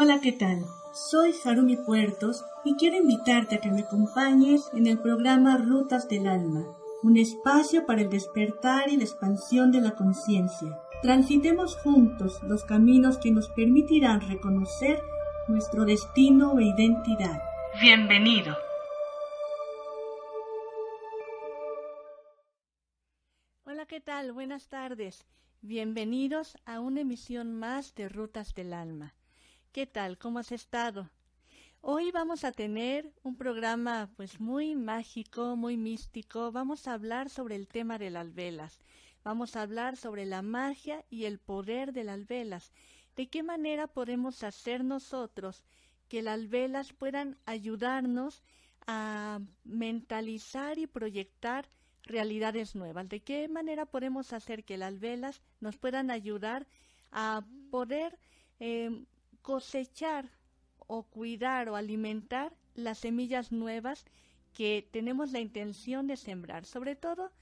Hola, ¿qué tal? Soy Harumi Puertos y quiero invitarte a que me acompañes en el programa Rutas del Alma, un espacio para el despertar y la expansión de la conciencia. Transitemos juntos los caminos que nos permitirán reconocer nuestro destino e identidad. Bienvenido. Hola, ¿qué tal? Buenas tardes. Bienvenidos a una emisión más de Rutas del Alma. ¿Qué tal? ¿Cómo has estado? Hoy vamos a tener un programa pues muy mágico, muy místico. Vamos a hablar sobre el tema de las velas. Vamos a hablar sobre la magia y el poder de las velas. ¿De qué manera podemos hacer nosotros que las velas puedan ayudarnos a mentalizar y proyectar realidades nuevas? ¿De qué manera podemos hacer que las velas nos puedan ayudar a poder eh, cosechar o cuidar o alimentar las semillas nuevas que tenemos la intención de sembrar, sobre todo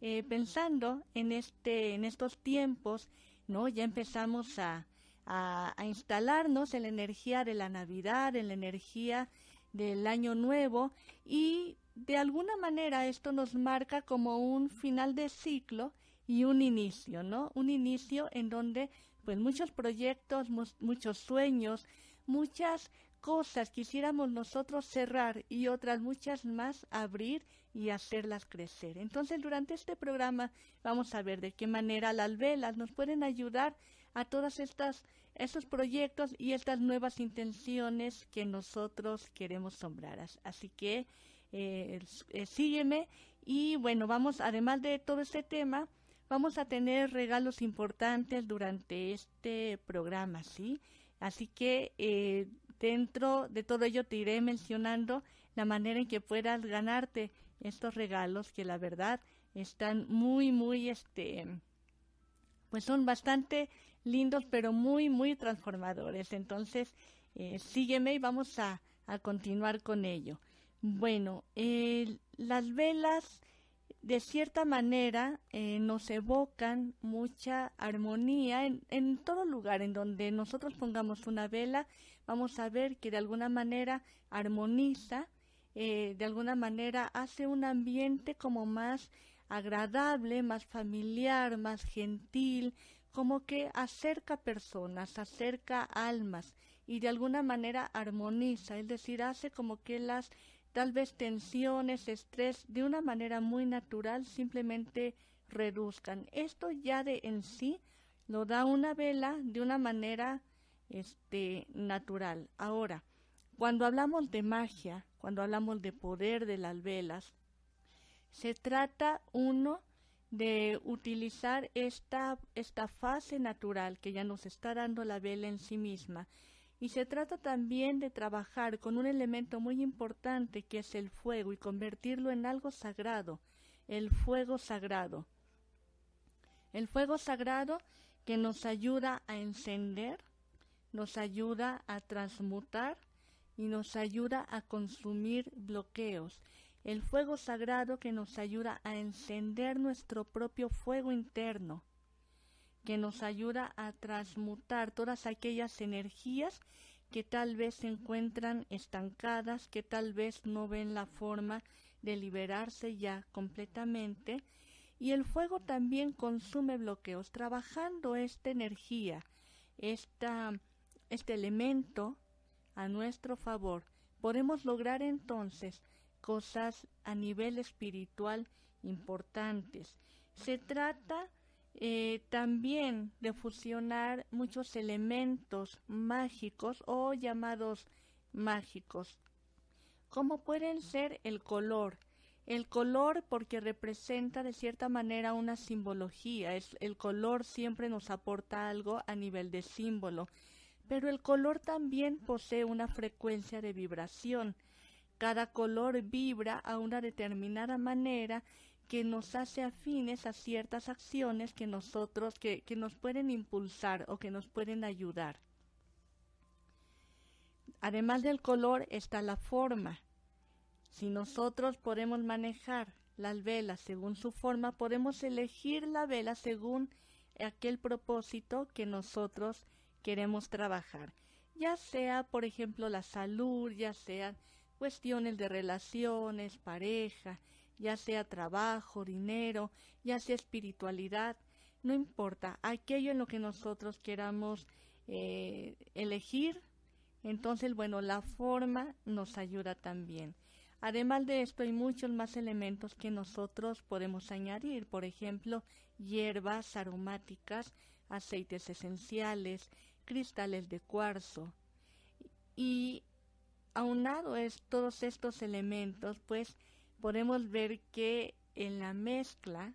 eh, pensando en este en estos tiempos, no ya empezamos a, a, a, instalarnos en la energía de la Navidad, en la energía del Año Nuevo y de alguna manera esto nos marca como un final de ciclo y un inicio, ¿no? Un inicio en donde pues muchos proyectos, muchos sueños, muchas cosas quisiéramos nosotros cerrar y otras muchas más abrir y hacerlas crecer. Entonces, durante este programa vamos a ver de qué manera las velas nos pueden ayudar a todas estas estos proyectos y estas nuevas intenciones que nosotros queremos sombrar. Así que eh, eh, sígueme y bueno, vamos, además de todo este tema, vamos a tener regalos importantes durante este programa, ¿sí? Así que eh, dentro de todo ello te iré mencionando la manera en que puedas ganarte estos regalos que la verdad están muy, muy, este, pues son bastante lindos, pero muy, muy transformadores. Entonces, eh, sígueme y vamos a, a, continuar con ello. Bueno, eh, las velas de cierta manera eh, nos evocan mucha armonía en, en, todo lugar en donde nosotros pongamos una vela vamos a ver que de alguna manera armoniza eh, de alguna manera hace un ambiente como más agradable más familiar más gentil como que acerca personas acerca almas y de alguna manera armoniza es decir hace como que las tal vez tensiones, estrés, de una manera muy natural simplemente reduzcan. Esto ya de en sí lo da una vela de una manera este natural. Ahora, cuando hablamos de magia, cuando hablamos de poder de las velas, se trata uno de utilizar esta, esta fase natural que ya nos está dando la vela en sí misma y se trata también de trabajar con un elemento muy importante que es el fuego y convertirlo en algo sagrado, el fuego sagrado. El fuego sagrado que nos ayuda a encender, nos ayuda a transmutar y nos ayuda a consumir bloqueos. El fuego sagrado que nos ayuda a encender nuestro propio fuego interno que nos ayuda a transmutar todas aquellas energías que tal vez se encuentran estancadas, que tal vez no ven la forma de liberarse ya completamente. Y el fuego también consume bloqueos, trabajando esta energía, esta, este elemento a nuestro favor. Podemos lograr entonces cosas a nivel espiritual importantes. Se trata eh, también de fusionar muchos elementos mágicos o llamados mágicos, como pueden ser el color. El color porque representa de cierta manera una simbología. El color siempre nos aporta algo a nivel de símbolo. Pero el color también posee una frecuencia de vibración. Cada color vibra a una determinada manera que nos hace afines a ciertas acciones que nosotros, que, que nos pueden impulsar o que nos pueden ayudar. Además del color está la forma. Si nosotros podemos manejar las velas según su forma, podemos elegir la vela según aquel propósito que nosotros queremos trabajar. Ya sea, por ejemplo, la salud, ya sean cuestiones de relaciones, pareja, ya sea trabajo, dinero, ya sea espiritualidad, no importa, aquello en lo que nosotros queramos eh, elegir, entonces, bueno, la forma nos ayuda también. Además de esto, hay muchos más elementos que nosotros podemos añadir, por ejemplo, hierbas aromáticas, aceites esenciales, cristales de cuarzo. Y aunado es todos estos elementos, pues podemos ver que en la mezcla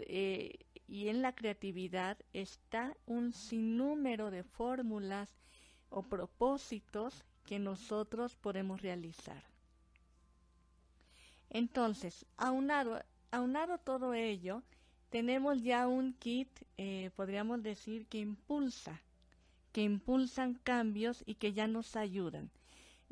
eh, y en la creatividad está un sinnúmero de fórmulas o propósitos que nosotros podemos realizar. Entonces, aunado, aunado todo ello, tenemos ya un kit, eh, podríamos decir, que impulsa, que impulsan cambios y que ya nos ayudan.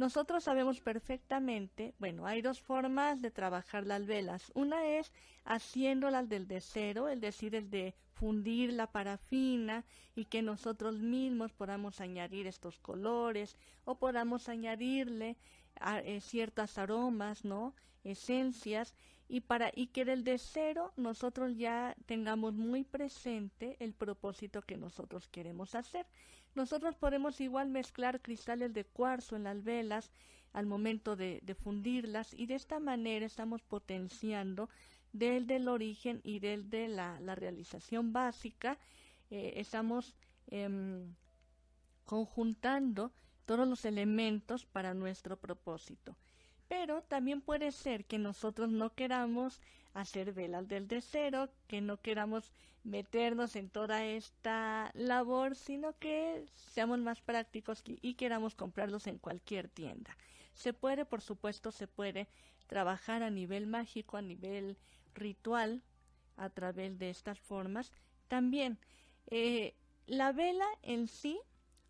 Nosotros sabemos perfectamente, bueno, hay dos formas de trabajar las velas. Una es haciéndolas del de cero, es decir, el de fundir la parafina y que nosotros mismos podamos añadir estos colores o podamos añadirle a, eh, ciertas aromas, ¿no? Esencias y para y que del de cero nosotros ya tengamos muy presente el propósito que nosotros queremos hacer. Nosotros podemos igual mezclar cristales de cuarzo en las velas al momento de, fundirlas y de esta manera estamos potenciando del del origen y del de la, realización básica, eh, estamos em, conjuntando todos los elementos para nuestro propósito. Pero también puede ser que nosotros no queramos hacer velas del de cero, que no queramos meternos en toda esta labor, sino que seamos más prácticos y queramos comprarlos en cualquier tienda. Se puede, por supuesto, se puede trabajar a nivel mágico, a nivel ritual, a través de estas formas. También, eh, la vela en sí,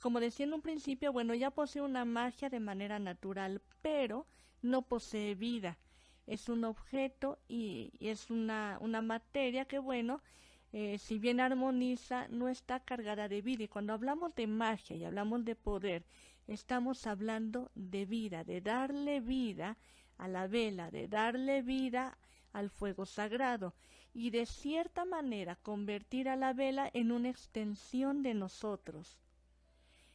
como decía en un principio, bueno, ya posee una magia de manera natural, pero no posee vida es un objeto y, es una, una, materia que, bueno, eh, si bien armoniza, no está cargada de vida. Y cuando hablamos de magia y hablamos de poder, estamos hablando de vida, de darle vida a la vela, de darle vida al fuego sagrado y de cierta manera convertir a la vela en una extensión de nosotros.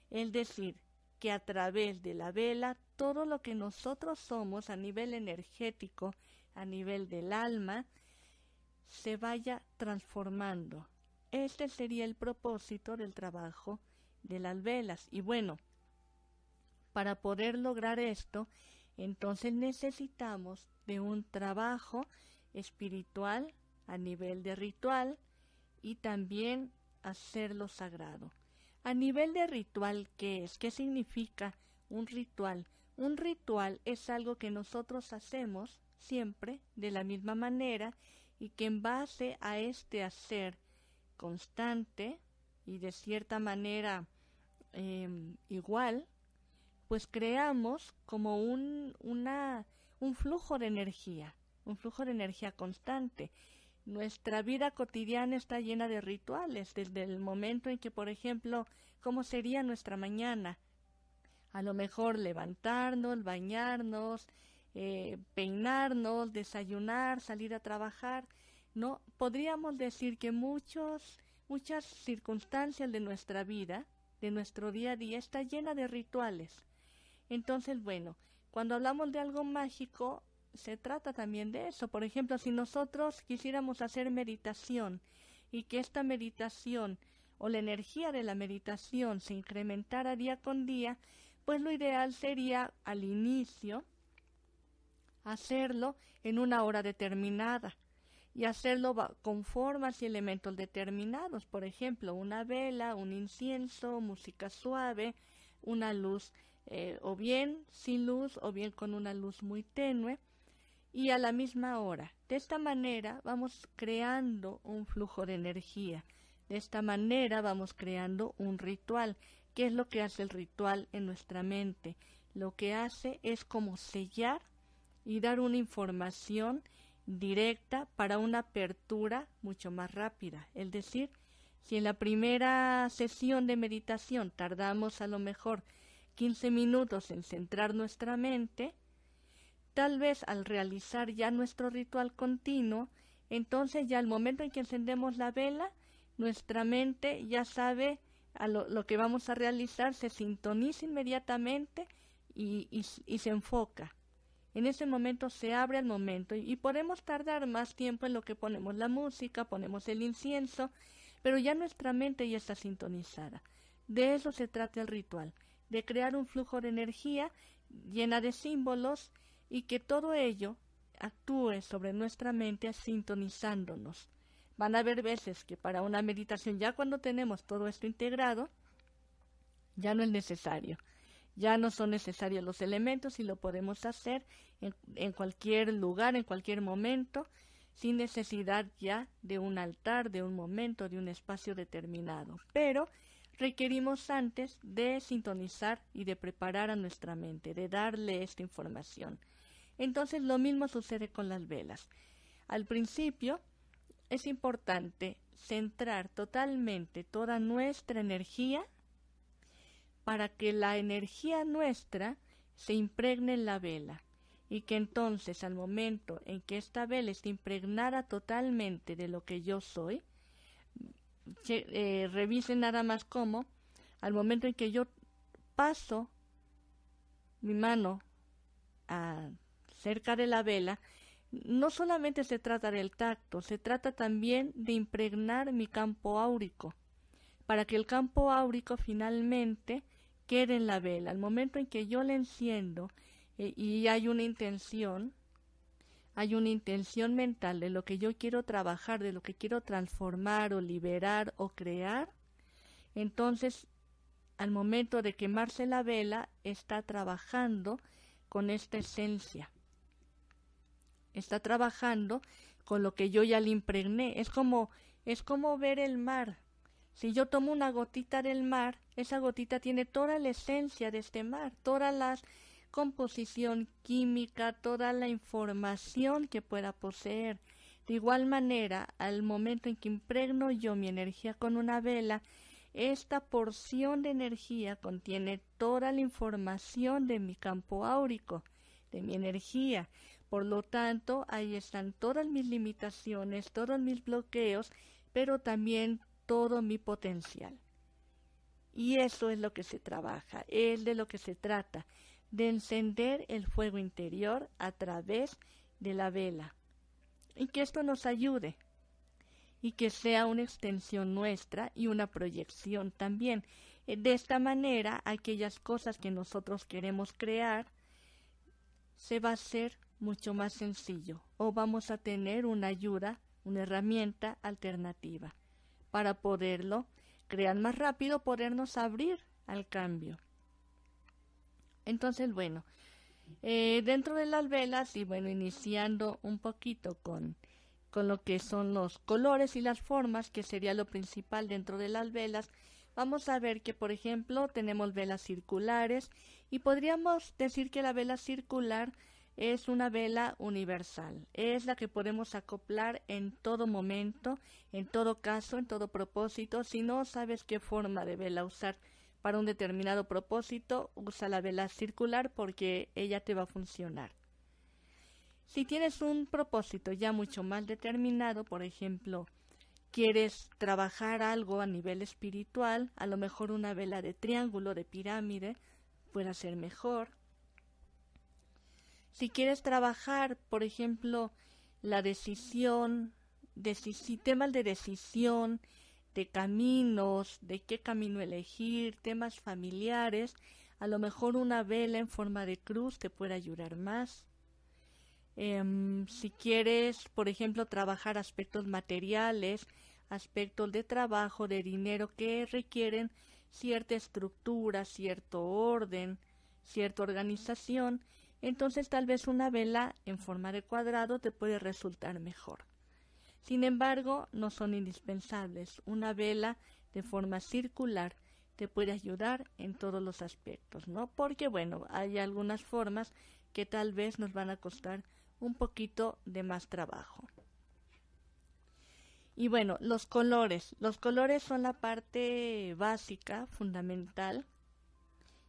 Es decir, que a través de la vela todo lo que nosotros somos a nivel energético, a nivel del alma, se vaya transformando. Este sería el propósito del trabajo de las velas. Y bueno, para poder lograr esto, entonces necesitamos de un trabajo espiritual a nivel de ritual y también hacerlo sagrado. A nivel de ritual, ¿qué es? ¿Qué significa un ritual? Un ritual es algo que nosotros hacemos siempre de la misma manera y que en base a este hacer constante y de cierta manera em, igual, pues creamos como un, una, un flujo de energía, un flujo de energía constante. Nuestra vida cotidiana está llena de rituales, desde el momento en que, por ejemplo, ¿cómo sería nuestra mañana? A lo mejor levantarnos, bañarnos, eh, peinarnos, desayunar, salir a trabajar. No, podríamos decir que muchos, muchas circunstancias de nuestra vida, de nuestro día a día, está llena de rituales. Entonces, bueno, cuando hablamos de algo mágico, se trata también de eso. Por ejemplo, si nosotros quisiéramos hacer meditación y que esta meditación o la energía de la meditación se incrementara día con día, pues lo ideal sería al inicio hacerlo en una hora determinada y hacerlo con formas y elementos determinados, por ejemplo, una vela, un incienso, música suave, una luz eh, o bien sin luz o bien con una luz muy tenue y a la misma hora. De esta manera vamos creando un flujo de energía. De esta manera vamos creando un ritual. ¿Qué es lo que hace el ritual en nuestra mente? Lo que hace es como sellar y dar una información directa para una apertura mucho más rápida. Es decir, si en la primera sesión de meditación tardamos a lo mejor 15 minutos en centrar nuestra mente, tal vez al realizar ya nuestro ritual continuo, entonces ya al momento en que encendemos la vela, nuestra mente ya sabe a lo, que vamos a realizar, se sintoniza inmediatamente y, y se enfoca. En ese momento se abre el momento y, podemos tardar más tiempo en lo que ponemos la música, ponemos el incienso, pero ya nuestra mente ya está sintonizada. De eso se trata el ritual, de crear un flujo de energía llena de símbolos y que todo ello actúe sobre nuestra mente sintonizándonos. Van a haber veces que para una meditación, ya cuando tenemos todo esto integrado, ya no es necesario. Ya no son necesarios los elementos y lo podemos hacer en, cualquier lugar, en cualquier momento, sin necesidad ya de un altar, de un momento, de un espacio determinado. Pero requerimos antes de sintonizar y de preparar a nuestra mente, de darle esta información. Entonces lo mismo sucede con las velas. Al principio es importante centrar totalmente toda nuestra energía para que la energía nuestra se impregne en la vela y que entonces al momento en que esta vela esté impregnada totalmente de lo que yo soy, eh, revisen nada más cómo, al momento en que yo paso mi mano a, cerca de la vela, no solamente se trata del tacto, se trata también de impregnar mi campo áurico, para que el campo áurico finalmente quede en la vela. Al momento en que yo la enciendo eh, y hay una intención, hay una intención mental de lo que yo quiero trabajar, de lo que quiero transformar o liberar o crear, entonces al momento de quemarse la vela está trabajando con esta esencia. Está trabajando con lo que yo ya le impregné. Es como es como ver el mar. Si yo tomo una gotita del mar, esa gotita tiene toda la esencia de este mar, toda la composición química, toda la información que pueda poseer. De igual manera, al momento en que impregno yo mi energía con una vela, esta porción de energía contiene toda la información de mi campo áurico, de mi energía. Por lo tanto, ahí están todas mis limitaciones, todos mis bloqueos, pero también todo mi potencial. Y eso es lo que se trabaja, es de lo que se trata, de encender el fuego interior a través de la vela. Y que esto nos ayude y que sea una extensión nuestra y una proyección también. Eh, de esta manera, aquellas cosas que nosotros queremos crear se va a hacer mucho más sencillo o vamos a tener una ayuda, una herramienta alternativa para poderlo crear más rápido, podernos abrir al cambio. Entonces, bueno, eh, dentro de las velas y bueno, iniciando un poquito con, con lo que son los colores y las formas, que sería lo principal dentro de las velas, vamos a ver que, por ejemplo, tenemos velas circulares y podríamos decir que la vela circular es una vela universal, es la que podemos acoplar en todo momento, en todo caso, en todo propósito. Si no sabes qué forma de vela usar para un determinado propósito, usa la vela circular porque ella te va a funcionar. Si tienes un propósito ya mucho más determinado, por ejemplo, quieres trabajar algo a nivel espiritual, a lo mejor una vela de triángulo, de pirámide, puede ser mejor si quieres trabajar, por ejemplo, la decisión, temas de decisión, de caminos, de qué camino elegir, temas familiares, A lo mejor una vela en forma de cruz te puede ayudar más. Em, si quieres, por ejemplo, trabajar aspectos materiales, aspectos de trabajo, de dinero que requieren cierta estructura, cierto orden, cierta organización, entonces tal vez una vela en forma de cuadrado te puede resultar mejor. Sin embargo, no son indispensables. Una vela de forma circular te puede ayudar en todos los aspectos, ¿no? Porque, bueno, hay algunas formas que tal vez nos van a costar un poquito de más trabajo. Y bueno, los colores. Los colores son la parte básica, fundamental,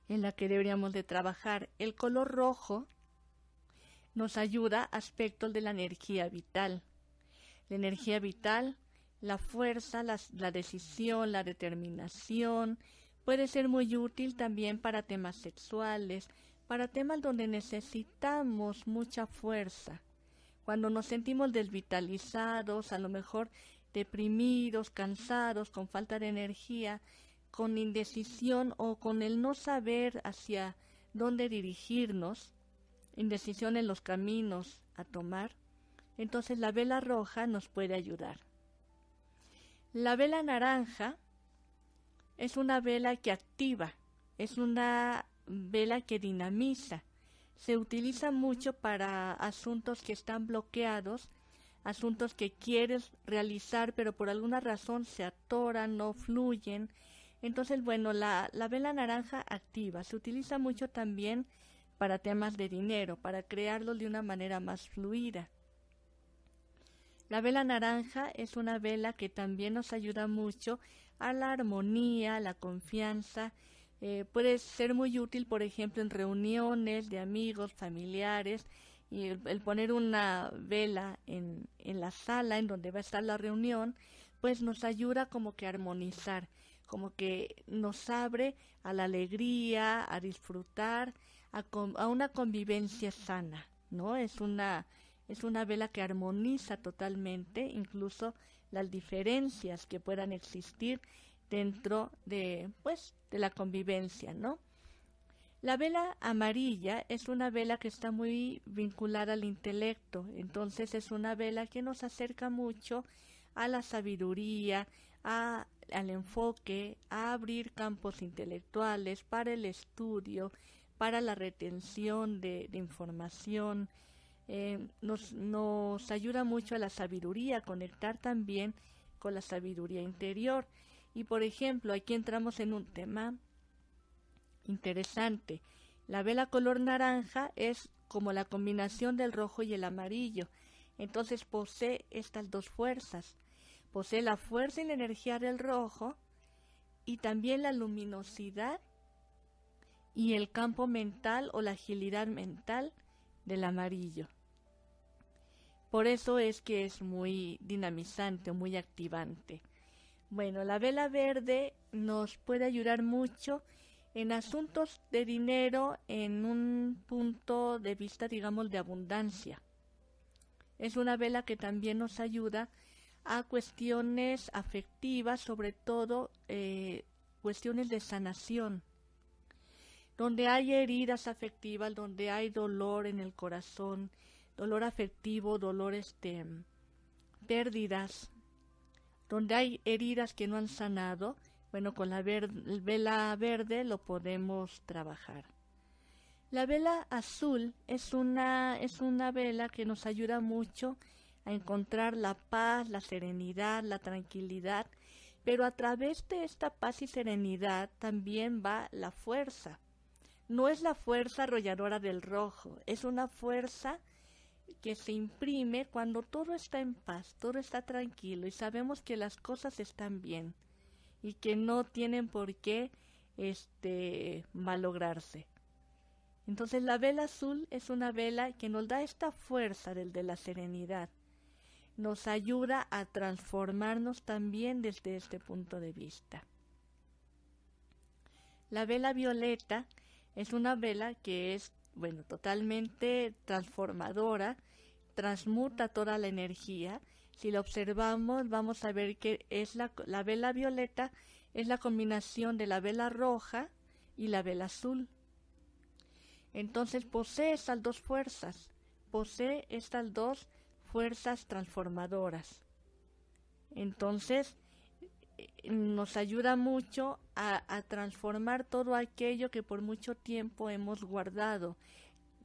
en la que deberíamos de trabajar. El color rojo nos ayuda a aspectos de la energía vital. La energía vital, la fuerza, la, la decisión, la determinación, puede ser muy útil también para temas sexuales, para temas donde necesitamos mucha fuerza. Cuando nos sentimos desvitalizados, a lo mejor deprimidos, cansados, con falta de energía, con indecisión o con el no saber hacia dónde dirigirnos, indecisión en los caminos a tomar, entonces la vela roja nos puede ayudar. La vela naranja es una vela que activa, es una vela que dinamiza. Se utiliza mucho para asuntos que están bloqueados, asuntos que quieres realizar pero por alguna razón se atoran, no fluyen, entonces, bueno, la, la vela naranja activa se utiliza mucho también para temas de dinero, para crearlo de una manera más fluida. La vela naranja es una vela que también nos ayuda mucho a la armonía, a la confianza. Eh, puede ser muy útil, por ejemplo, en reuniones de amigos, familiares, y el, poner una vela en, en la sala en donde va a estar la reunión, pues nos ayuda como que a armonizar como que nos abre a la alegría, a disfrutar, a, a, una convivencia sana, ¿no? Es una, es una vela que armoniza totalmente, incluso las diferencias que puedan existir dentro de, pues, de la convivencia, ¿no? La vela amarilla es una vela que está muy vinculada al intelecto, entonces es una vela que nos acerca mucho a la sabiduría, al enfoque, a abrir campos intelectuales para el estudio, para la retención de, información. Eh, nos, nos ayuda mucho a la sabiduría, a conectar también con la sabiduría interior. Y por ejemplo, aquí entramos en un tema interesante. La vela color naranja es como la combinación del rojo y el amarillo. Entonces posee estas dos fuerzas. Posee la fuerza y la energía del rojo y también la luminosidad y el campo mental o la agilidad mental del amarillo. Por eso es que es muy dinamizante, muy activante. Bueno, la vela verde nos puede ayudar mucho en asuntos de dinero en un punto de vista, digamos, de abundancia. Es una vela que también nos ayuda a cuestiones afectivas, sobre todo eh, cuestiones de sanación, donde hay heridas afectivas, donde hay dolor en el corazón, dolor afectivo, dolor este, pérdidas, donde hay heridas que no han sanado, bueno, con la vela verde lo podemos trabajar. La vela azul es una, es una vela que nos ayuda mucho a encontrar la paz, la serenidad, la tranquilidad, pero a través de esta paz y serenidad también va la fuerza. No es la fuerza arrolladora del rojo, es una fuerza que se imprime cuando todo está en paz, todo está tranquilo y sabemos que las cosas están bien y que no tienen por qué este malograrse. Entonces la vela azul es una vela que nos da esta fuerza del de la serenidad nos ayuda a transformarnos también desde este punto de vista. La vela violeta es una vela que es, bueno, totalmente transformadora, transmuta toda la energía. Si la observamos, vamos a ver que es la, la vela violeta es la combinación de la vela roja y la vela azul. Entonces posee estas dos fuerzas, posee estas dos fuerzas transformadoras. Entonces, eh, nos ayuda mucho a, transformar todo aquello que por mucho tiempo hemos guardado,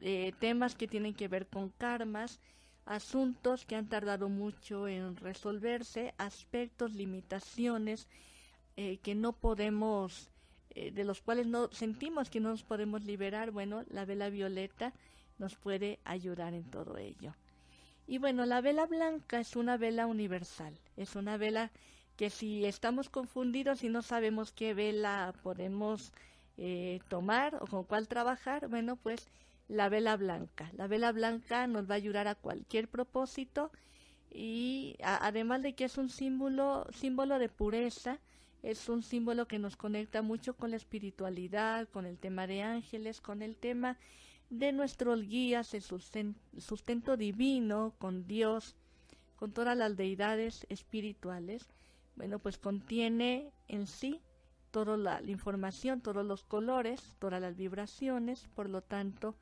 eh, temas que tienen que ver con karmas, asuntos que han tardado mucho en resolverse, aspectos, limitaciones eh, que no podemos, de los cuales no sentimos que no nos podemos liberar. Bueno, la vela violeta nos puede ayudar en todo ello. Y bueno, la vela blanca es una vela universal, es una vela que si estamos confundidos y no sabemos qué vela podemos eh, tomar o con cuál trabajar, bueno, pues la vela blanca. La vela blanca nos va a ayudar a cualquier propósito y además de que es un símbolo, símbolo de pureza, es un símbolo que nos conecta mucho con la espiritualidad, con el tema de ángeles, con el tema de nuestros guías, el sustento divino, con Dios, con todas las deidades espirituales, bueno, pues contiene en sí toda la, información, todos los colores, todas las vibraciones, por lo tanto,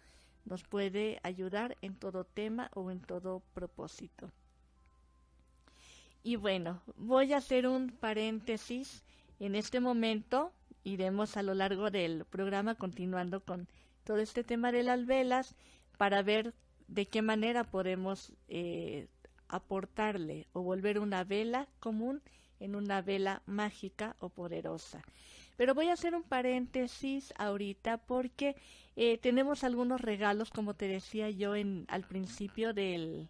nos puede ayudar en todo tema o en todo propósito. Y bueno, voy a hacer un paréntesis. En este momento iremos a lo largo del programa continuando con todo este tema de las velas para ver de qué manera podemos eh, aportarle o volver una vela común en una vela mágica o poderosa. Pero voy a hacer un paréntesis ahorita porque eh, tenemos algunos regalos, como te decía yo en, al principio del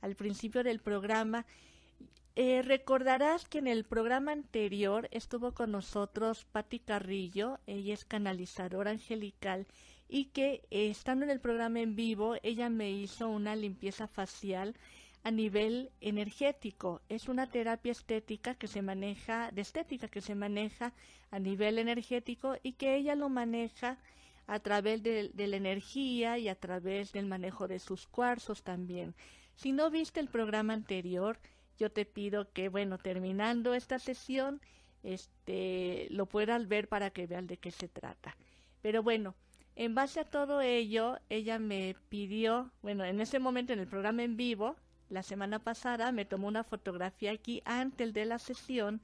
al principio del programa. Eh, recordarás que en el programa anterior estuvo con nosotros Patti Carrillo, ella es canalizadora angelical y que eh, estando en el programa en vivo ella me hizo una limpieza facial a nivel energético. Es una terapia estética que se maneja, de estética que se maneja a nivel energético y que ella lo maneja a través de, de la energía y a través del manejo de sus cuarzos también. Si no viste el programa anterior, yo te pido que, bueno, terminando esta sesión, este, lo puedas ver para que vean de qué se trata. Pero bueno, en base a todo ello, ella me pidió, bueno, en ese momento en el programa en vivo, la semana pasada, me tomó una fotografía aquí antes de la sesión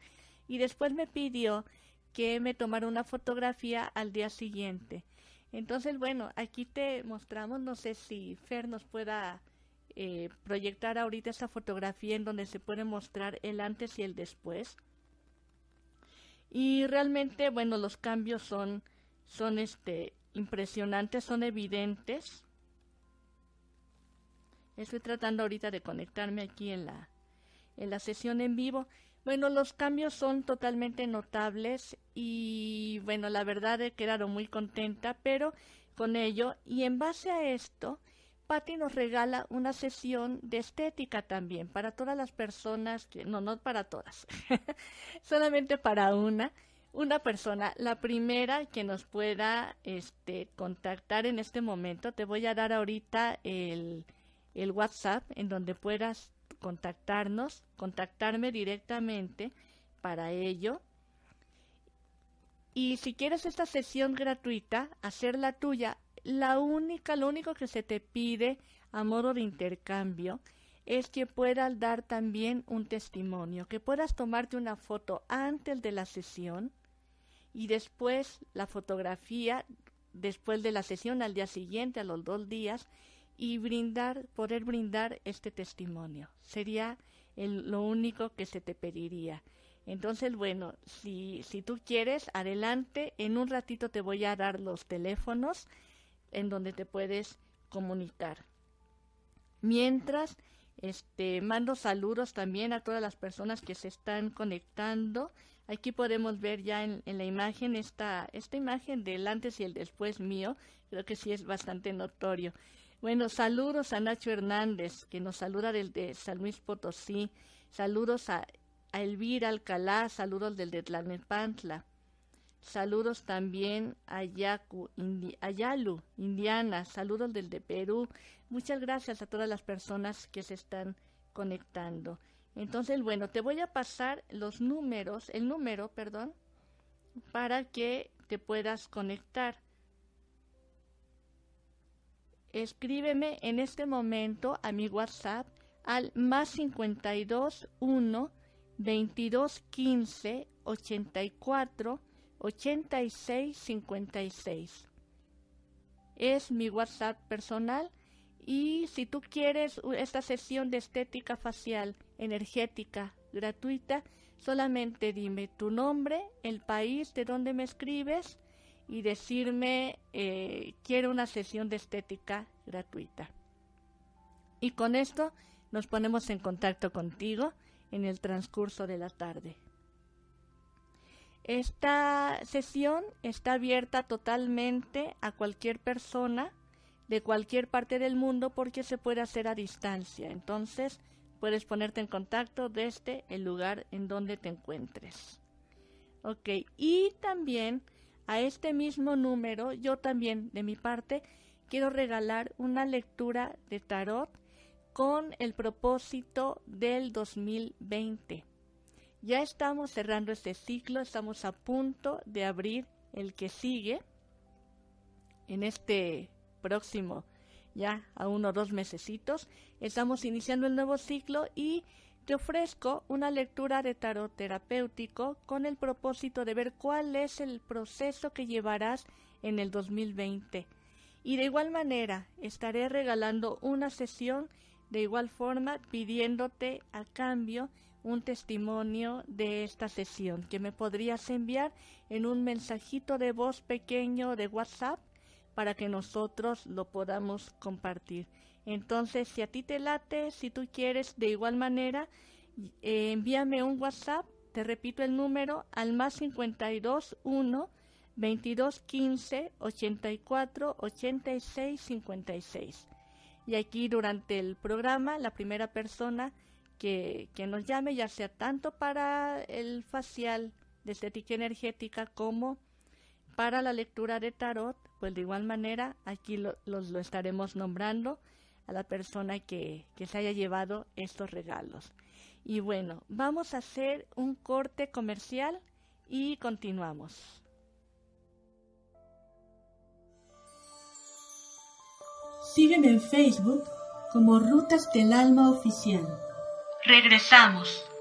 y después me pidió que me tomara una fotografía al día siguiente. Entonces, bueno, aquí te mostramos, no sé si Fer nos pueda eh, proyectar ahorita esa fotografía en donde se puede mostrar el antes y el después. Y realmente, bueno, los cambios son, son este, impresionantes, son evidentes. Estoy tratando ahorita de conectarme aquí en la, en la sesión en vivo. Bueno, los cambios son totalmente notables y bueno, la verdad he quedado muy contenta, pero con ello y en base a esto, Patti nos regala una sesión de estética también para todas las personas que no, no para todas, solamente para una una persona, la primera que nos pueda este, contactar en este momento, te voy a dar ahorita el, el WhatsApp en donde puedas contactarnos, contactarme directamente para ello. Y si quieres esta sesión gratuita, hacerla tuya, la única, lo único que se te pide a modo de intercambio es que puedas dar también un testimonio, que puedas tomarte una foto antes de la sesión y después la fotografía después de la sesión al día siguiente, a los dos días, y brindar, poder brindar este testimonio. Sería lo único que se te pediría. Entonces, bueno, si, si tú quieres, adelante. En un ratito te voy a dar los teléfonos en donde te puedes comunicar. Mientras, este, mando saludos también a todas las personas que se están conectando Aquí podemos ver ya en, la imagen esta, esta imagen del antes y el después mío. Creo que sí es bastante notorio. Bueno, saludos a Nacho Hernández, que nos saluda del de San Luis Potosí. Saludos a, Elvira Alcalá, saludos del de Tlalnepantla. Saludos también a, Yaku, Yalu, Indiana. Saludos del de Perú. Muchas gracias a todas las personas que se están conectando. Entonces, bueno, te voy a pasar los números, el número, perdón, para que te puedas conectar. escríbeme en este momento a mi WhatsApp al más 52 1 22 15 84 86 56. Es mi WhatsApp personal y si tú quieres esta sesión de estética facial energética gratuita, solamente dime tu nombre, el país de donde me escribes y decirme eh, quiero una sesión de estética gratuita. Y con esto nos ponemos en contacto contigo en el transcurso de la tarde. Esta sesión está abierta totalmente a cualquier persona de cualquier parte del mundo porque se puede hacer a distancia. Entonces, puedes ponerte en contacto desde el lugar en donde te encuentres. Ok, y también a este mismo número, yo también de mi parte, quiero regalar una lectura de tarot con el propósito del 2020. Ya estamos cerrando este ciclo, estamos a punto de abrir el que sigue en este próximo ya a uno o dos mesecitos. Estamos iniciando el nuevo ciclo y te ofrezco una lectura de tarot terapéutico con el propósito de ver cuál es el proceso que llevarás en el 2020. Y de igual manera estaré regalando una sesión de igual forma pidiéndote a cambio un testimonio de esta sesión que me podrías enviar en un mensajito de voz pequeño de WhatsApp para que nosotros lo podamos compartir. Entonces, si a ti te late, si tú quieres de igual manera, eh, envíame un WhatsApp, te repito el número, al más 52 1 22 15 84 86 56. Y aquí durante el programa, la primera persona que, que nos llame, ya sea tanto para el facial de estética energética como para la lectura de tarot, pues de igual manera aquí lo, los, lo estaremos nombrando a la persona que, que se haya llevado estos regalos. Y bueno, vamos a hacer un corte comercial y continuamos. Sígueme en Facebook como Rutas del Alma Oficial. Regresamos.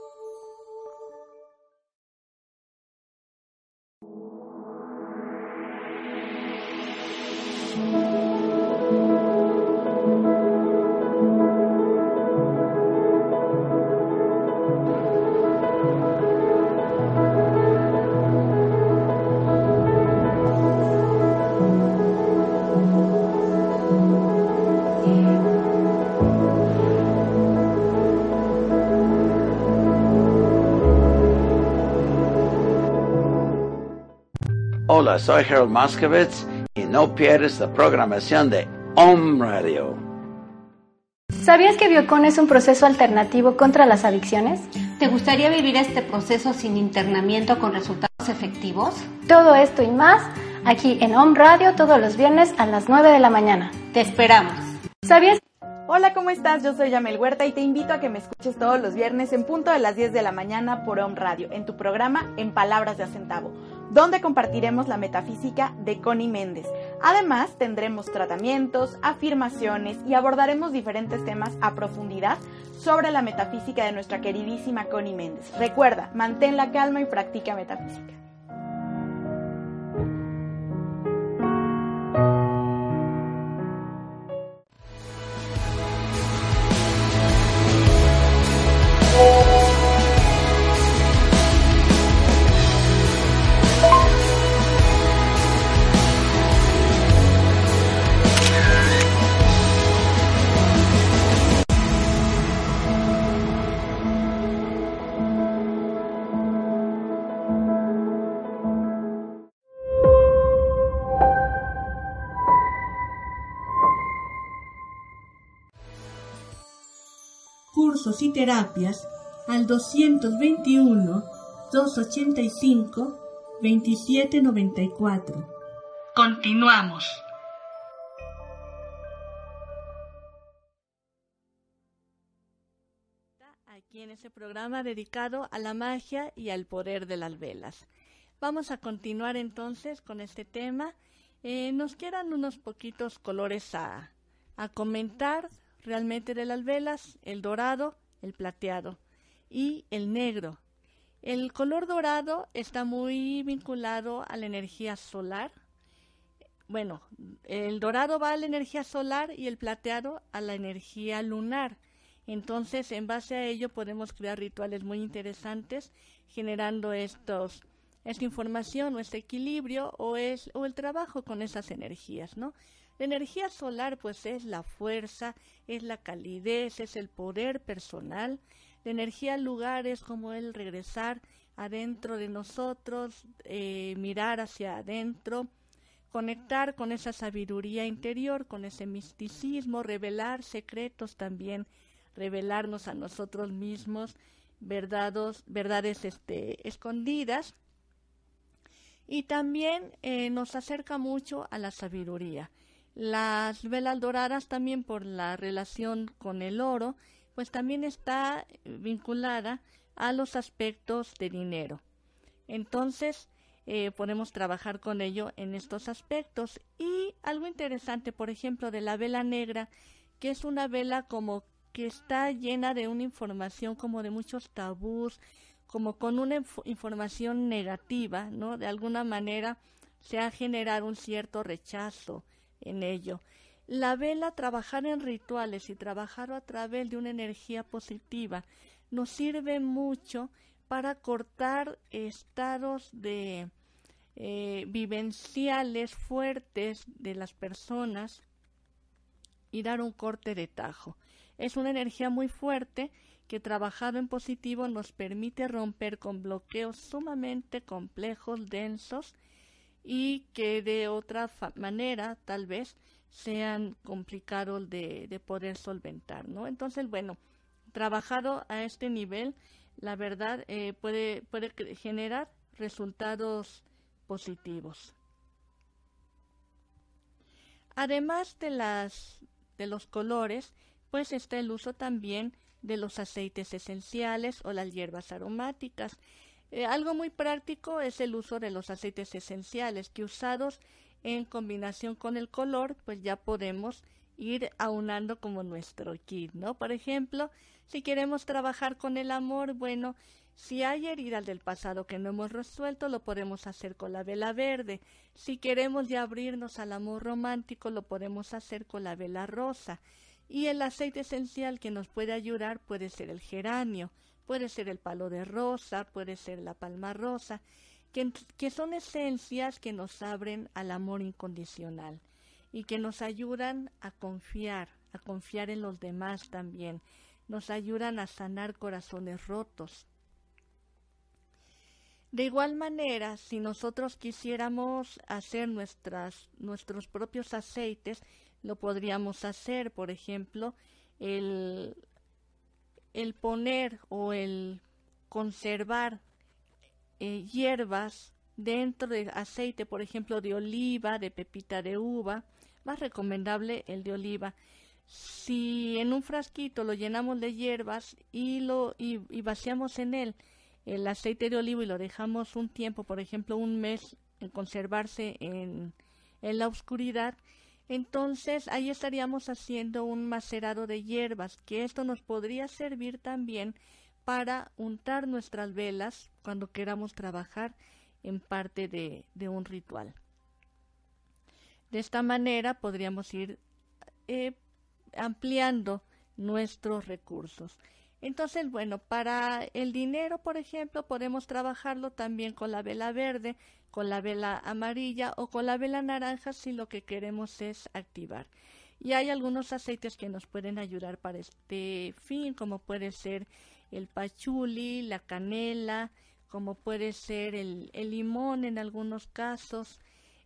Hola, soy Harold Moskowitz y no pierdes la programación de Om Radio. ¿Sabías que Biocon es un proceso alternativo contra las adicciones? ¿Te gustaría vivir este proceso sin internamiento con resultados efectivos? Todo esto y más aquí en Om Radio todos los viernes a las 9 de la mañana. Te esperamos. ¿Sabías? Hola, ¿cómo estás? Yo soy Yamel Huerta y te invito a que me escuches todos los viernes en punto de las 10 de la mañana por Om Radio, en tu programa En Palabras de Acentavo donde compartiremos la metafísica de Connie Méndez. Además, tendremos tratamientos, afirmaciones y abordaremos diferentes temas a profundidad sobre la metafísica de nuestra queridísima Connie Méndez. Recuerda, mantén la calma y practica metafísica. Cursos y terapias al 221 285 2794. Continuamos. Aquí en ese programa dedicado a la magia y al poder de las velas. Vamos a continuar entonces con este tema. Eh, nos quedan unos poquitos colores a, a comentar realmente de las velas, el dorado, el plateado y el negro. El color dorado está muy vinculado a la energía solar. Bueno, el dorado va a la energía solar y el plateado a la energía lunar. Entonces, en base a ello podemos crear rituales muy interesantes generando estos esta información o este equilibrio o es o el trabajo con esas energías, ¿no? La energía solar pues es la fuerza, es la calidez, es el poder personal. La energía lugar es como el regresar adentro de nosotros, eh, mirar hacia adentro, conectar con esa sabiduría interior, con ese misticismo, revelar secretos también, revelarnos a nosotros mismos, verdades, este, escondidas. Y también eh, nos acerca mucho a la sabiduría. Las velas doradas también por la relación con el oro, pues también está vinculada a los aspectos de dinero. Entonces, eh, podemos trabajar con ello en estos aspectos. Y algo interesante, por ejemplo, de la vela negra, que es una vela como que está llena de una información como de muchos tabús, como con una información negativa, ¿no? De alguna manera se ha generado un cierto rechazo en ello. La vela, trabajar en rituales y trabajar a través de una energía positiva, nos sirve mucho para cortar estados de eh, vivenciales fuertes de las personas y dar un corte de tajo. Es una energía muy fuerte que trabajado en positivo nos permite romper con bloqueos sumamente complejos, densos y que de otra manera tal vez sean complicados de, de, poder solventar, ¿no? Entonces, bueno, trabajado a este nivel, la verdad eh, puede, puede generar resultados positivos. Además de las de los colores, pues está el uso también de los aceites esenciales o las hierbas aromáticas. Eh, algo muy práctico es el uso de los aceites esenciales que usados en combinación con el color, pues ya podemos ir aunando como nuestro kit, ¿no? Por ejemplo, si queremos trabajar con el amor, bueno, si hay heridas del pasado que no hemos resuelto, lo podemos hacer con la vela verde. Si queremos ya abrirnos al amor romántico, lo podemos hacer con la vela rosa. Y el aceite esencial que nos puede ayudar puede ser el geranio, puede ser el palo de rosa, puede ser la palma rosa, que, que son esencias que nos abren al amor incondicional y que nos ayudan a confiar, a confiar en los demás también, nos ayudan a sanar corazones rotos. De igual manera, si nosotros quisiéramos hacer nuestras, nuestros propios aceites, lo podríamos hacer, por ejemplo, el, el poner o el conservar eh, hierbas dentro de aceite, por ejemplo, de oliva, de pepita de uva, más recomendable el de oliva. Si en un frasquito lo llenamos de hierbas y lo y, y vaciamos en él el aceite de oliva y lo dejamos un tiempo, por ejemplo, un mes en conservarse en, en la oscuridad, entonces ahí estaríamos haciendo un macerado de hierbas, que esto nos podría servir también para untar nuestras velas cuando queramos trabajar en parte de, un ritual. De esta manera podríamos ir eh, ampliando nuestros recursos. Entonces, bueno, para el dinero, por ejemplo, podemos trabajarlo también con la vela verde, con la vela amarilla o con la vela naranja si lo que queremos es activar. Y hay algunos aceites que nos pueden ayudar para este fin, como puede ser el pachuli, la canela, como puede ser el, limón en algunos casos.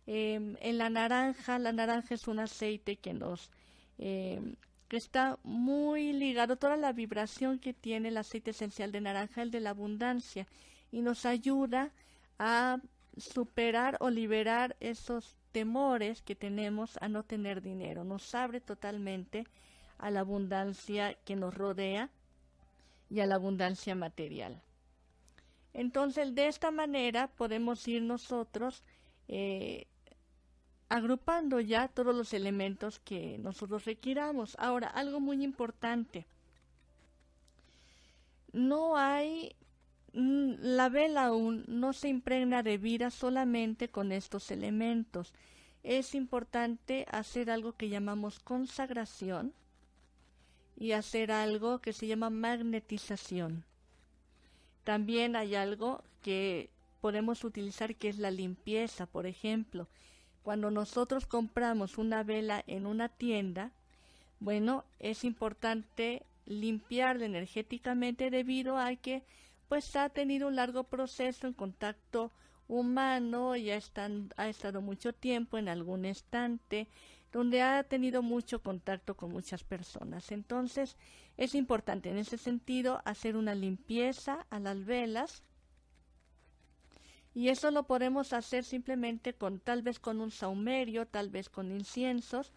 Em, en la naranja, la naranja es un aceite que nos em, que está muy ligado toda la vibración que tiene el aceite esencial de naranja, el de la abundancia, y nos ayuda a superar o liberar esos temores que tenemos a no tener dinero. Nos abre totalmente a la abundancia que nos rodea y a la abundancia material. Entonces, de esta manera podemos ir nosotros eh, agrupando ya todos los elementos que nosotros requiramos. Ahora, algo muy importante. No hay, mm, la vela aún no se impregna de vida solamente con estos elementos. Es importante hacer algo que llamamos consagración y hacer algo que se llama magnetización. También hay algo que podemos utilizar que es la limpieza, por ejemplo. Cuando nosotros compramos una vela en una tienda, bueno, es importante limpiarla energéticamente debido a que pues ha tenido un largo proceso en contacto humano, ya están, ha estado mucho tiempo en algún estante, donde ha tenido mucho contacto con muchas personas. Entonces, es importante en ese sentido hacer una limpieza a las velas y eso lo podemos hacer simplemente con tal vez con un saumerio, tal vez con inciensos,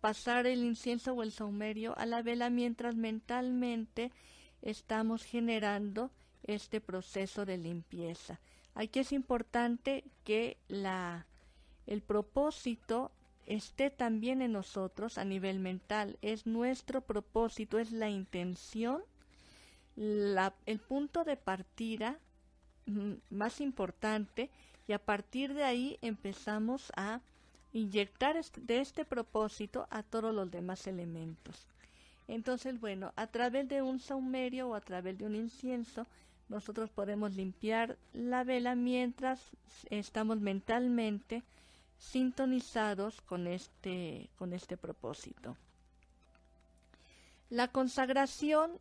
pasar el incienso o el saumerio a la vela mientras mentalmente estamos generando este proceso de limpieza. Aquí es importante que la, el propósito esté también en nosotros a nivel mental. Es nuestro propósito, es la intención, el punto de partida más importante y a partir de ahí empezamos a inyectar de este propósito a todos los demás elementos. Entonces, bueno, a través de un saumerio o a través de un incienso, nosotros podemos limpiar la vela mientras estamos mentalmente sintonizados con este, con este propósito. La consagración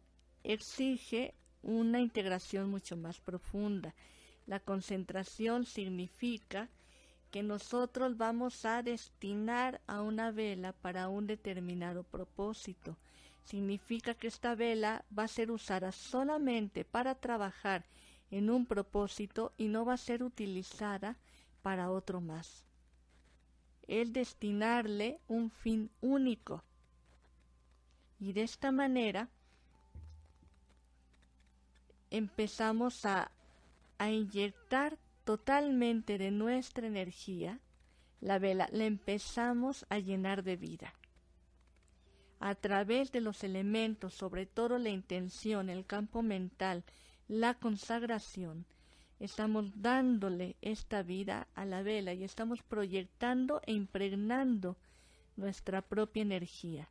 exige una integración mucho más profunda. La concentración significa que nosotros vamos a destinar a una vela para un determinado propósito. Significa que esta vela va a ser usada solamente para trabajar en un propósito y no va a ser utilizada para otro más. Es destinarle un fin único. Y de esta manera empezamos a, inyectar totalmente de nuestra energía, la vela la empezamos a llenar de vida. A través de los elementos, sobre todo la intención, el campo mental, la consagración, estamos dándole esta vida a la vela y estamos proyectando e impregnando nuestra propia energía.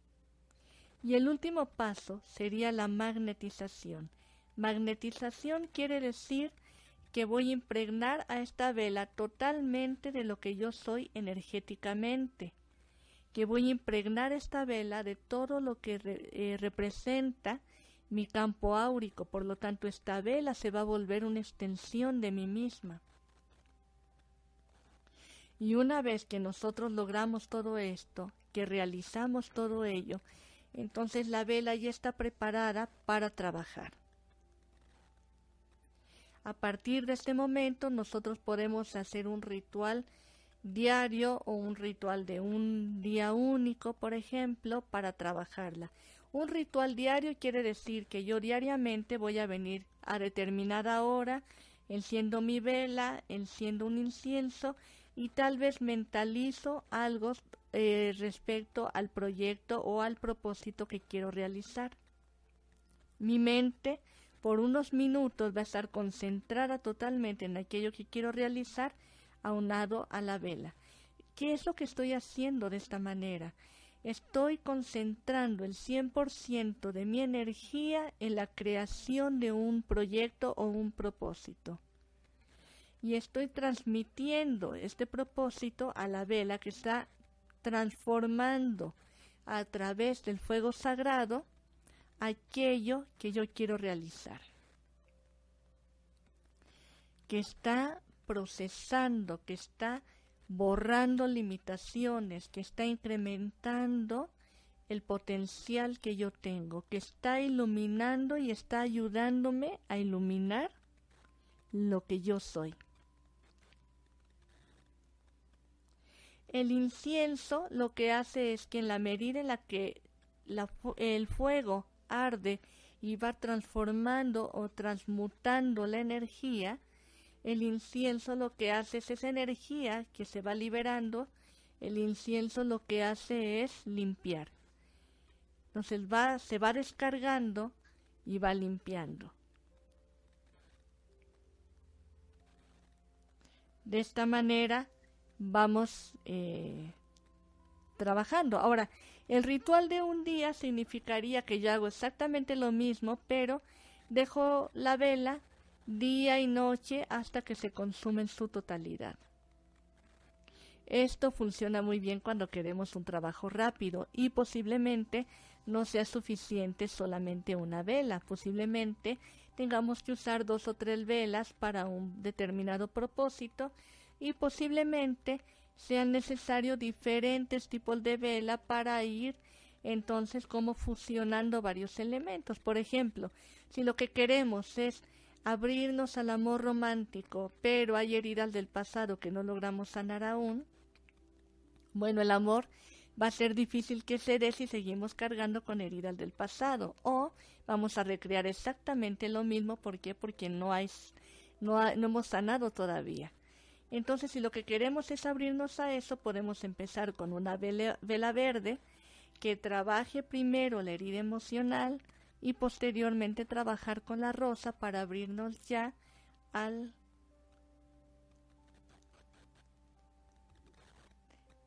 Y el último paso sería la magnetización, Magnetización quiere decir que voy a impregnar a esta vela totalmente de lo que yo soy energéticamente, que voy a impregnar esta vela de todo lo que eh, representa mi campo áurico, por lo tanto esta vela se va a volver una extensión de mí misma. Y una vez que nosotros logramos todo esto, que realizamos todo ello, entonces la vela ya está preparada para trabajar. A partir de este momento nosotros podemos hacer un ritual diario o un ritual de un día único, por ejemplo, para trabajarla. Un ritual diario quiere decir que yo diariamente voy a venir a determinada hora, enciendo mi vela, enciendo un incienso y tal vez mentalizo algo eh, respecto al proyecto o al propósito que quiero realizar. Mi mente por unos minutos va a estar concentrada totalmente en aquello que quiero realizar aunado a la vela. ¿Qué es lo que estoy haciendo de esta manera? Estoy concentrando el 100% de mi energía en la creación de un proyecto o un propósito. Y estoy transmitiendo este propósito a la vela que está transformando a través del fuego sagrado aquello que yo quiero realizar, que está procesando, que está borrando limitaciones, que está incrementando el potencial que yo tengo, que está iluminando y está ayudándome a iluminar lo que yo soy. El incienso lo que hace es que en la medida en la que el fuego arde y va transformando o transmutando la energía, el incienso lo que hace es esa energía que se va liberando, el incienso lo que hace es limpiar. Entonces va, se va descargando y va limpiando. De esta manera vamos eh, trabajando. Ahora, el ritual de un día significaría que yo hago exactamente lo mismo, pero dejo la vela día y noche hasta que se consume en su totalidad. Esto funciona muy bien cuando queremos un trabajo rápido y posiblemente no sea suficiente solamente una vela, posiblemente tengamos que usar dos o tres velas para un determinado propósito y posiblemente sean necesarios diferentes tipos de vela para ir entonces como fusionando varios elementos. Por ejemplo, si lo que queremos es abrirnos al amor romántico, pero hay heridas del pasado que no logramos sanar aún, bueno, el amor va a ser difícil que se dé si seguimos cargando con heridas del pasado. O vamos a recrear exactamente lo mismo. ¿Por qué? Porque no, hay, no, no hemos sanado todavía. Entonces, si lo que queremos es abrirnos a eso, podemos empezar con una vela, verde que trabaje primero la herida emocional y posteriormente trabajar con la rosa para abrirnos ya al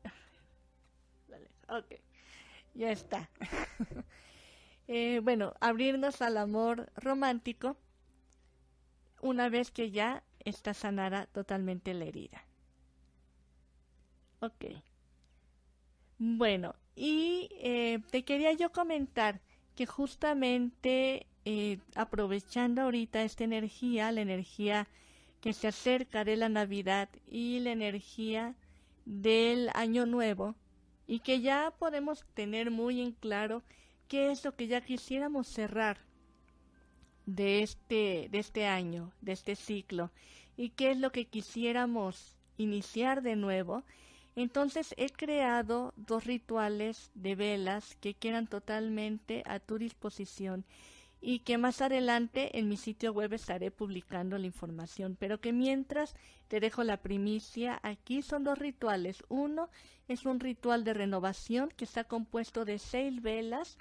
Ok, ya está. Eh, bueno, abrirnos al amor romántico una vez que ya está sanada totalmente la herida. Ok. Bueno, y eh, te quería yo comentar que justamente eh, aprovechando ahorita esta energía, la energía que se acerca de la Navidad y la energía del Año Nuevo, y que ya podemos tener muy en claro qué es lo que ya quisiéramos cerrar de este, de este año, de este ciclo, y qué es lo que quisiéramos iniciar de nuevo, entonces he creado dos rituales de velas que quedan totalmente a tu disposición y que más adelante en mi sitio web estaré publicando la información, pero que mientras te dejo la primicia, aquí son dos rituales. Uno es un ritual de renovación que está compuesto de seis velas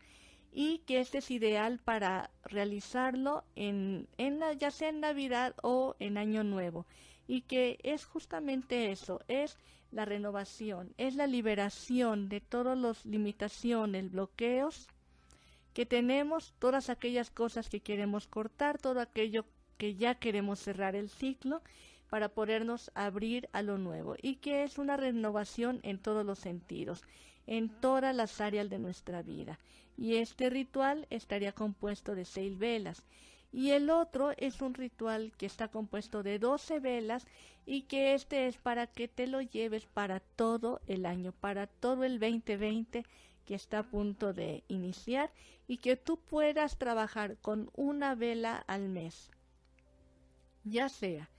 y que este es ideal para realizarlo en, en ya sea en Navidad o en Año Nuevo y que es justamente eso, es la renovación, es la liberación de todas las limitaciones, bloqueos que tenemos, todas aquellas cosas que queremos cortar, todo aquello que ya queremos cerrar el ciclo para podernos abrir a lo nuevo y que es una renovación en todos los sentidos, en todas las áreas de nuestra vida. Y este ritual estaría compuesto de seis velas. Y el otro es un ritual que está compuesto de doce velas y que este es para que te lo lleves para todo el año, para todo el 2020 que está a punto de iniciar y que tú puedas trabajar con una vela al mes, ya sea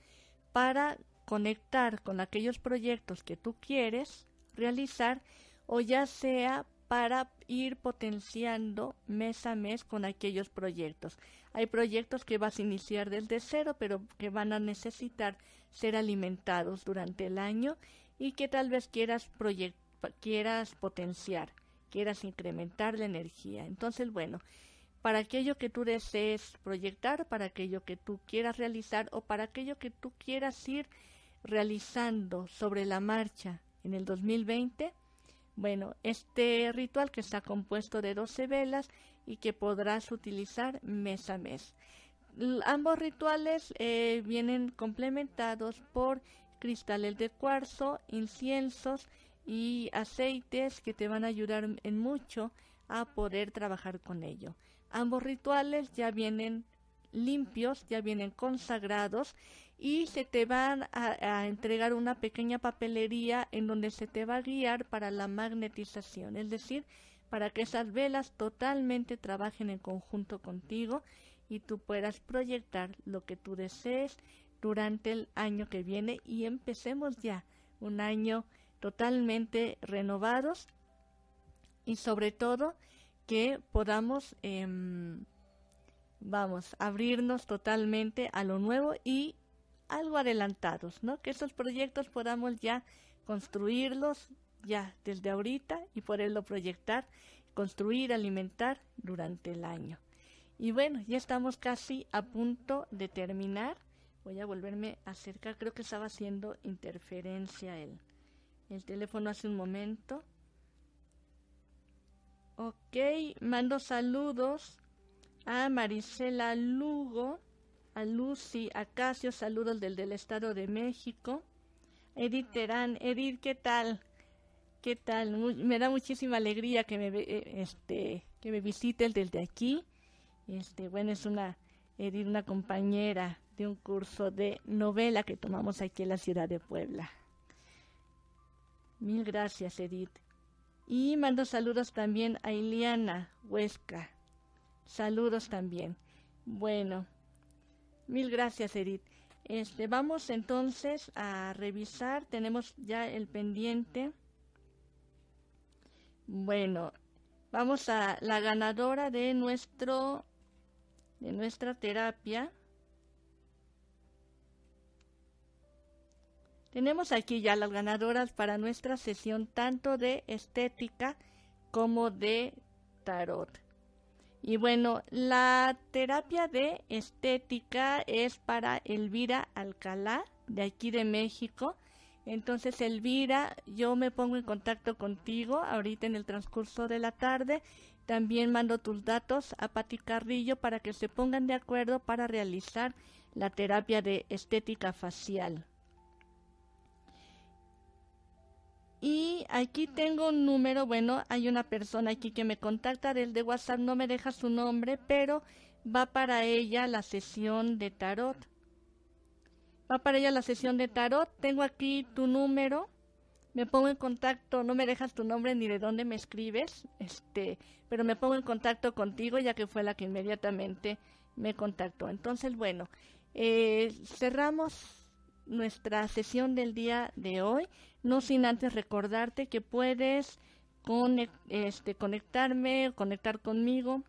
para conectar con aquellos proyectos que tú quieres realizar o ya sea para ir potenciando mes a mes con aquellos proyectos. Hay proyectos que vas a iniciar desde cero, pero que van a necesitar ser alimentados durante el año y que tal vez quieras, quieras potenciar, quieras incrementar la energía. Entonces, bueno, para aquello que tú desees proyectar, para aquello que tú quieras realizar o para aquello que tú quieras ir realizando sobre la marcha en el 2020. Bueno, este ritual que está compuesto de 12 velas y que podrás utilizar mes a mes. ambos rituales eh, vienen complementados por cristales de cuarzo, inciensos y aceites que te van a ayudar en mucho a poder trabajar con ello. Ambos rituales ya vienen limpios, ya vienen consagrados y se te van a, entregar una pequeña papelería en donde se te va a guiar para la magnetización, es decir, para que esas velas totalmente trabajen en conjunto contigo y tú puedas proyectar lo que tú desees durante el año que viene. Y empecemos ya un año totalmente renovados y sobre todo que podamos, em, vamos, abrirnos totalmente a lo nuevo y algo adelantados, ¿no? Que estos proyectos podamos ya construirlos ya desde ahorita y poderlo proyectar, construir, alimentar durante el año. Y bueno, ya estamos casi a punto de terminar. Voy a volverme a acercar, creo que estaba haciendo interferencia el, el teléfono hace un momento. Ok, mando saludos a Marisela Lugo, a Lucy Acacio, saludos del, del Estado de México. Edith Terán, Edith, ¿qué tal? ¿Qué tal? me da muchísima alegría que me, eh, este, que me visiten desde aquí. Este, bueno, es una, Edith, una compañera de un curso de novela que tomamos aquí en la ciudad de Puebla. Mil gracias, Edith. Y mando saludos también a Iliana Huesca. Saludos también. Bueno, mil gracias, Edith. Este, vamos entonces a revisar. Tenemos ya el pendiente. Bueno, vamos a la ganadora de nuestro de nuestra terapia. Tenemos aquí ya las ganadoras para nuestra sesión tanto de estética como de tarot. Y bueno, la terapia de estética es para Elvira Alcalá, de aquí de México. Entonces, Elvira, yo me pongo en contacto contigo ahorita en el transcurso de la tarde. También mando tus datos a Pati Carrillo para que se pongan de acuerdo para realizar la terapia de estética facial. Y aquí tengo un número, bueno, hay una persona aquí que me contacta desde WhatsApp, no me deja su nombre, pero va para ella la sesión de tarot. Va para ella la sesión de tarot. Tengo aquí tu número. Me pongo en contacto, no me dejas tu nombre ni de dónde me escribes, este, pero me pongo en contacto contigo ya que fue la que inmediatamente me contactó. Entonces, bueno, eh, cerramos nuestra sesión del día de hoy, no sin antes recordarte que puedes este, conectarme, conectar conmigo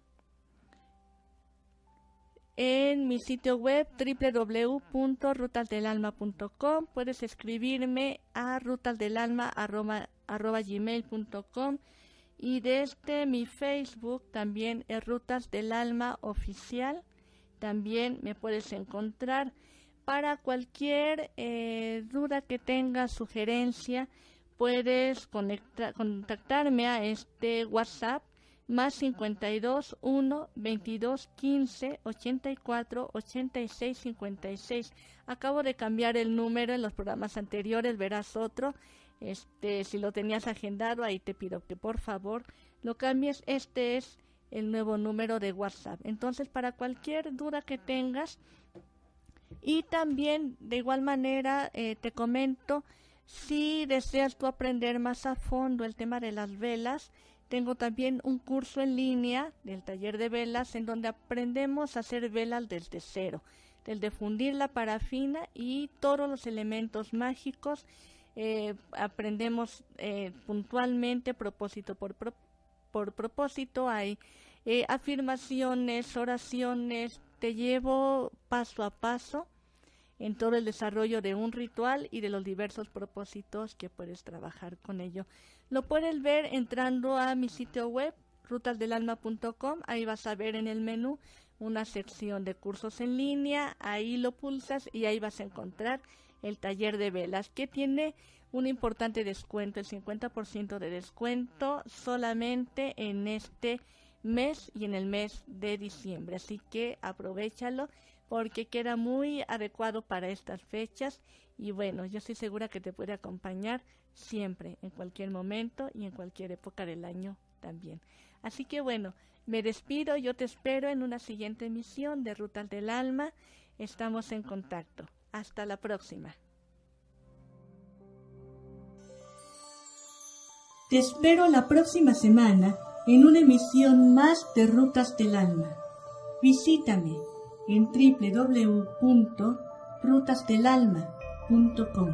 en mi sitio web www.rutasdelalma.com. Puedes escribirme a rutasdelalma.gmail.com y desde mi Facebook también es Rutas del Alma Oficial. También me puedes encontrar para cualquier eh, duda que tengas, sugerencia, puedes contactarme a este WhatsApp más 52 1 22 15 84 86 56. Acabo de cambiar el número en los programas anteriores, verás otro. Este, si lo tenías agendado, ahí te pido que por favor lo cambies. Este es el nuevo número de WhatsApp. Entonces, para cualquier duda que tengas, y también, de igual manera, eh, te comento, si deseas tú aprender más a fondo el tema de las velas, tengo también un curso en línea del taller de velas en donde aprendemos a hacer velas desde cero, desde fundir la parafina y todos los elementos mágicos. Eh, aprendemos eh, puntualmente, propósito por, por propósito, hay afirmaciones, oraciones, te llevo paso a paso en todo el desarrollo de un ritual y de los diversos propósitos que puedes trabajar con ello. Lo puedes ver entrando a mi sitio web rutasdelalma.com, ahí vas a ver en el menú una sección de cursos en línea, ahí lo pulsas y ahí vas a encontrar el taller de velas que tiene un importante descuento, el 50% de descuento solamente en este mes y en el mes de diciembre. Así que aprovechalo porque queda muy adecuado para estas fechas y bueno, yo estoy segura que te puede acompañar siempre, en cualquier momento y en cualquier época del año también. Así que bueno, me despido, yo te espero en una siguiente emisión de Rutas del Alma. Estamos en contacto. Hasta la próxima. Te espero la próxima semana en una emisión más de Rutas del Alma. Visítame en www.rutasdelalma.com.